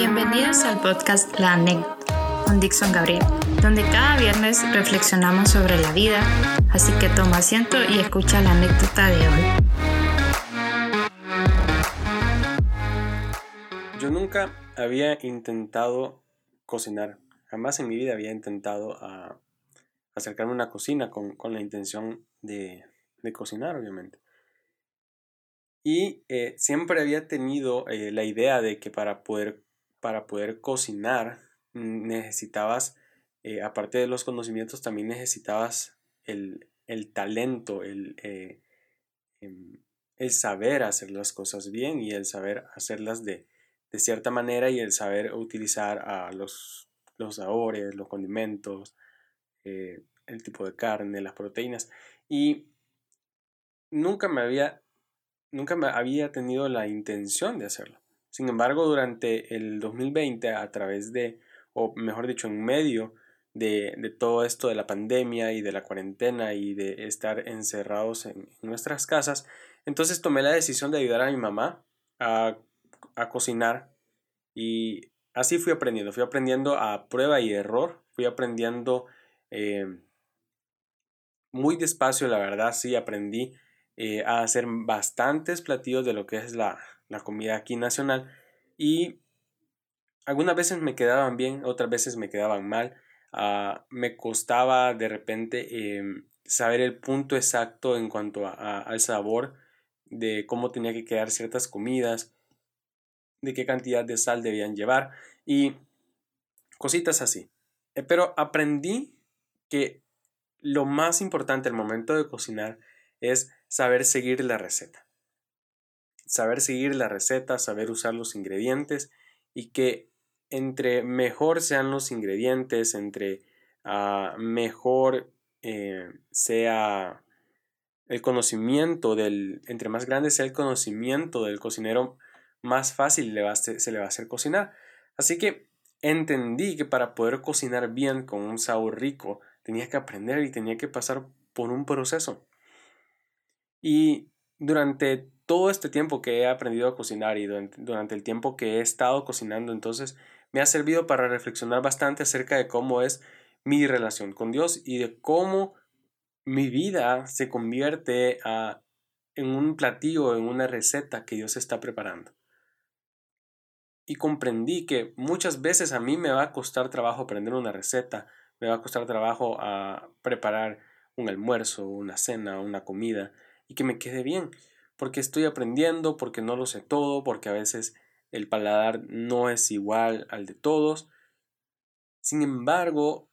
Bienvenidos al podcast La Anécdota con Dixon Gabriel, donde cada viernes reflexionamos sobre la vida, así que toma asiento y escucha la anécdota de hoy. Yo nunca había intentado cocinar, jamás en mi vida había intentado a acercarme a una cocina con, la intención de, cocinar, obviamente. Y eh, siempre había tenido eh, la idea de que para poder para poder cocinar necesitabas, eh, aparte de los conocimientos, también necesitabas el, talento, el, eh, em, el, saber hacer las cosas bien y el saber hacerlas de, cierta manera y el saber utilizar a los, los sabores, los condimentos, eh, el tipo de carne, las proteínas. Y nunca me había, nunca me había tenido la intención de hacerlo. Sin embargo, durante el 2020, a través de, o mejor dicho, en medio de, todo esto de la pandemia y de la cuarentena y de estar encerrados en, nuestras casas, entonces tomé la decisión de ayudar a mi mamá a, cocinar y así fui aprendiendo, fui aprendiendo a prueba y error, fui aprendiendo eh, muy despacio, la verdad, sí aprendí eh, a hacer bastantes platillos de lo que es la, la comida aquí nacional y algunas veces me quedaban bien, otras veces me quedaban mal. Ah, me costaba de repente em, saber el punto exacto en cuanto a, al sabor de cómo tenía que quedar ciertas comidas, de qué cantidad de sal debían llevar y cositas así. Eh, pero aprendí que lo más importante al momento de cocinar es saber seguir la receta saber seguir la receta, saber usar los ingredientes y que entre mejor sean los ingredientes, entre ah, mejor eh, sea el conocimiento del, entre más grande sea el conocimiento del cocinero, más fácil le va se le va a hacer cocinar. Así que entendí que para poder cocinar bien con un sabor rico, tenía que aprender y tenía que pasar por un proceso. Y durante todo este tiempo que he aprendido a cocinar y durante, el tiempo que he estado cocinando, entonces me ha servido para reflexionar bastante acerca de cómo es mi relación con Dios y de cómo mi vida se convierte a, en un platillo, en una receta que Dios está preparando. Y comprendí que muchas veces a mí me va a costar trabajo aprender una receta, me va a costar trabajo a preparar un almuerzo, una cena, una comida y que me quede bien porque estoy aprendiendo, porque no lo sé todo, porque a veces el paladar no es igual al de todos. Sin embargo,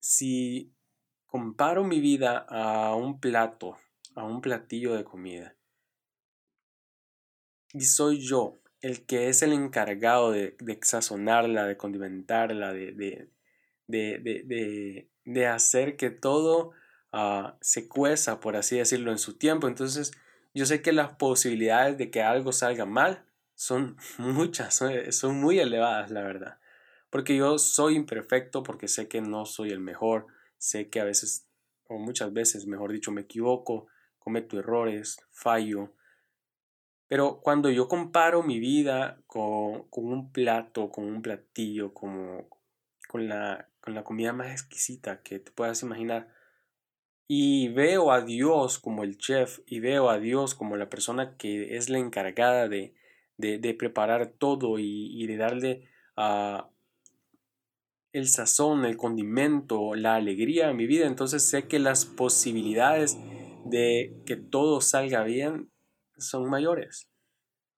si comparo mi vida a un plato, a un platillo de comida, y soy yo el que es el encargado de, sazonarla, de condimentarla, de, de, de, de hacer que todo ah, se cueza, por así decirlo, en su tiempo. Entonces, yo sé que las posibilidades de que algo salga mal son muchas, son, muy elevadas, la verdad. Porque yo soy imperfecto, porque sé que no soy el mejor, sé que a veces, o muchas veces, mejor dicho, me equivoco, cometo errores, fallo. Pero cuando yo comparo mi vida con, un plato, con un platillo, como, con, la, con la comida más exquisita que te puedas imaginar, y veo a Dios como el chef y veo a Dios como la persona que es la encargada de, de, preparar todo y, de darle uh, el sazón, el condimento, la alegría a mi vida. Entonces sé que las posibilidades de que todo salga bien son mayores.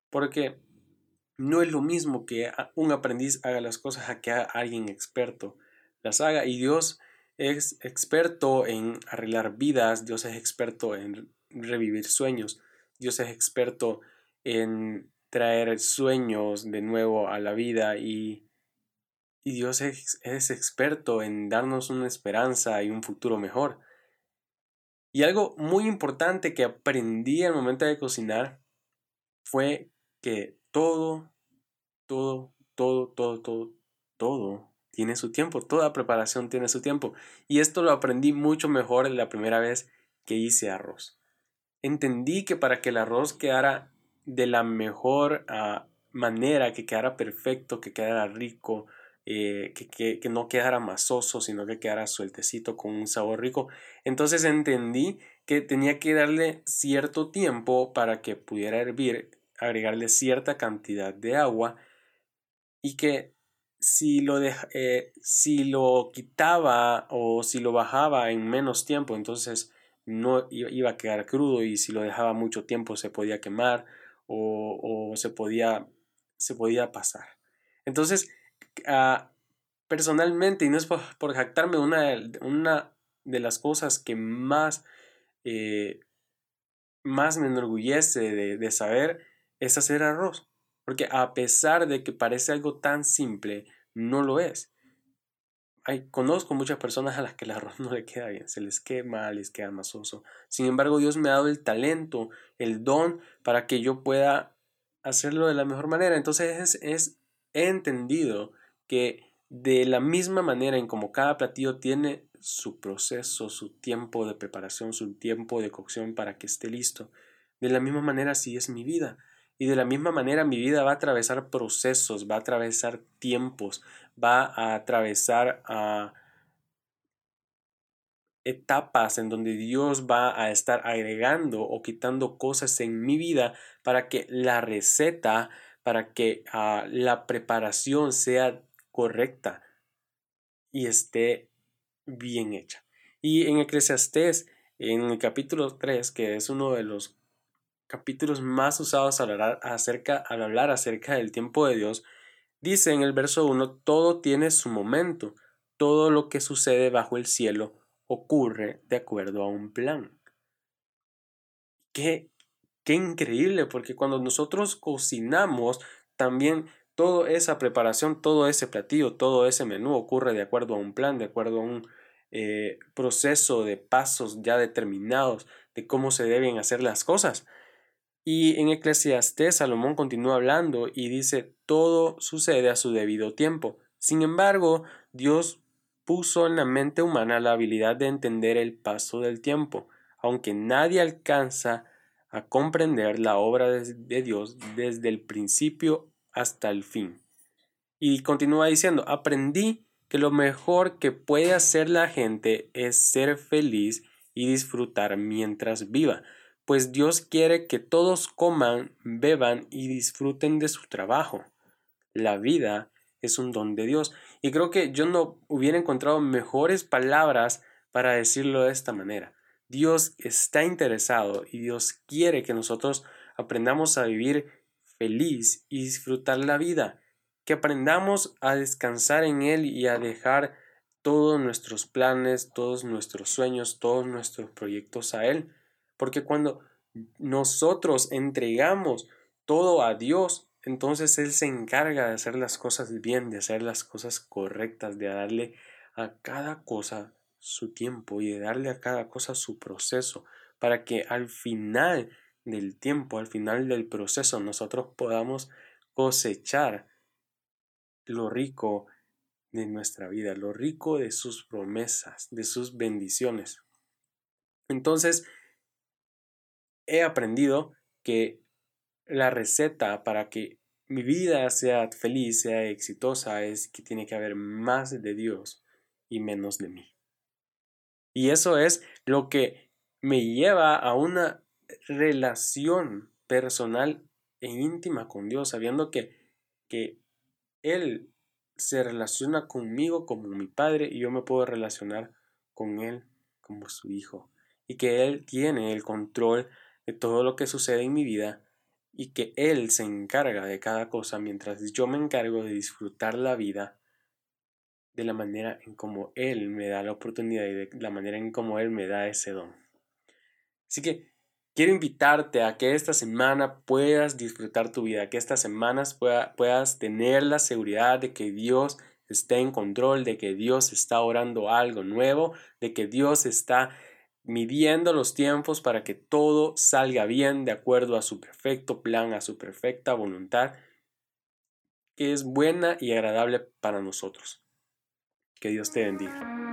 Porque no es lo mismo que un aprendiz haga las cosas a que alguien experto las haga. Y Dios es experto en arreglar vidas, Dios es experto en revivir sueños, Dios es experto en traer sueños de nuevo a la vida y, y Dios es, es experto en darnos una esperanza y un futuro mejor. Y algo muy importante que aprendí al momento de cocinar fue que todo, todo, todo, todo, todo, todo tiene su tiempo, toda preparación tiene su tiempo. Y esto lo aprendí mucho mejor la primera vez que hice arroz. Entendí que para que el arroz quedara de la mejor, ah, manera que quedara perfecto, que quedara rico, eh, que, que, no quedara masoso, sino que quedara sueltecito con un sabor rico. Entonces entendí que tenía que darle cierto tiempo para que pudiera hervir, agregarle cierta cantidad de agua y que si lo, eh, si lo quitaba o si lo bajaba en menos tiempo, entonces no iba a quedar crudo y si lo dejaba mucho tiempo se podía quemar o, o se, podía, se podía pasar. Entonces, Ah, personalmente, y no es por, jactarme, una, una, de las cosas que más, eh, más me enorgullece de, saber es hacer arroz. Porque a pesar de que parece algo tan simple, no lo es. Hay, conozco muchas personas a las que el arroz no le queda bien, se les quema, les queda masoso. Sin embargo, Dios me ha dado el talento, el don para que yo pueda hacerlo de la mejor manera. Entonces es, es he entendido que de la misma manera en como cada platillo tiene su proceso, su tiempo de preparación, su tiempo de cocción para que esté listo, de la misma manera así es mi vida. Y de la misma manera mi vida va a atravesar procesos, va a atravesar tiempos, va a atravesar a etapas en donde Dios va a estar agregando o quitando cosas en mi vida para que la receta, para que ah, la preparación sea correcta y esté bien hecha. Y en Eclesiastés, en el capítulo 3, que es uno de los capítulos más usados al hablar acerca, al hablar acerca del tiempo de Dios, dice en el verso 1, todo tiene su momento, todo lo que sucede bajo el cielo ocurre de acuerdo a un plan. Qué, qué increíble, porque cuando nosotros cocinamos, también toda esa preparación, todo ese platillo, todo ese menú ocurre de acuerdo a un plan, de acuerdo a un eh, proceso de pasos ya determinados de cómo se deben hacer las cosas. Y en Eclesiastés Salomón continúa hablando y dice, todo sucede a su debido tiempo. Sin embargo, Dios puso en la mente humana la habilidad de entender el paso del tiempo, aunque nadie alcanza a comprender la obra de Dios desde el principio hasta el fin. Y continúa diciendo, aprendí que lo mejor que puede hacer la gente es ser feliz y disfrutar mientras viva, pues Dios quiere que todos coman, beban y disfruten de su trabajo. La vida es un don de Dios. Y creo que yo no hubiera encontrado mejores palabras para decirlo de esta manera. Dios está interesado y Dios quiere que nosotros aprendamos a vivir feliz y disfrutar la vida, que aprendamos a descansar en Él y a dejar todos nuestros planes, todos nuestros sueños, todos nuestros proyectos a Él. Porque cuando nosotros entregamos todo a Dios, entonces Él se encarga de hacer las cosas bien, de hacer las cosas correctas, de darle a cada cosa su tiempo y de darle a cada cosa su proceso, para que al final del tiempo, al final del proceso, nosotros podamos cosechar lo rico de nuestra vida, lo rico de sus promesas, de sus bendiciones. Entonces, he aprendido que la receta para que mi vida sea feliz, sea exitosa, es que tiene que haber más de Dios y menos de mí. Y eso es lo que me lleva a una relación personal e íntima con Dios, sabiendo que, que Él se relaciona conmigo como mi Padre y yo me puedo relacionar con Él como su Hijo. Y que Él tiene el control de todo lo que sucede en mi vida y que Él se encarga de cada cosa mientras yo me encargo de disfrutar la vida de la manera en como Él me da la oportunidad y de la manera en como Él me da ese don. Así que Quiero invitarte a que esta semana puedas disfrutar tu vida, que estas semanas puedas tener la seguridad de que Dios está en control, de que Dios está orando algo nuevo, de que Dios está midiendo los tiempos para que todo salga bien de acuerdo a su perfecto plan, a su perfecta voluntad, que es buena y agradable para nosotros. Que Dios te bendiga.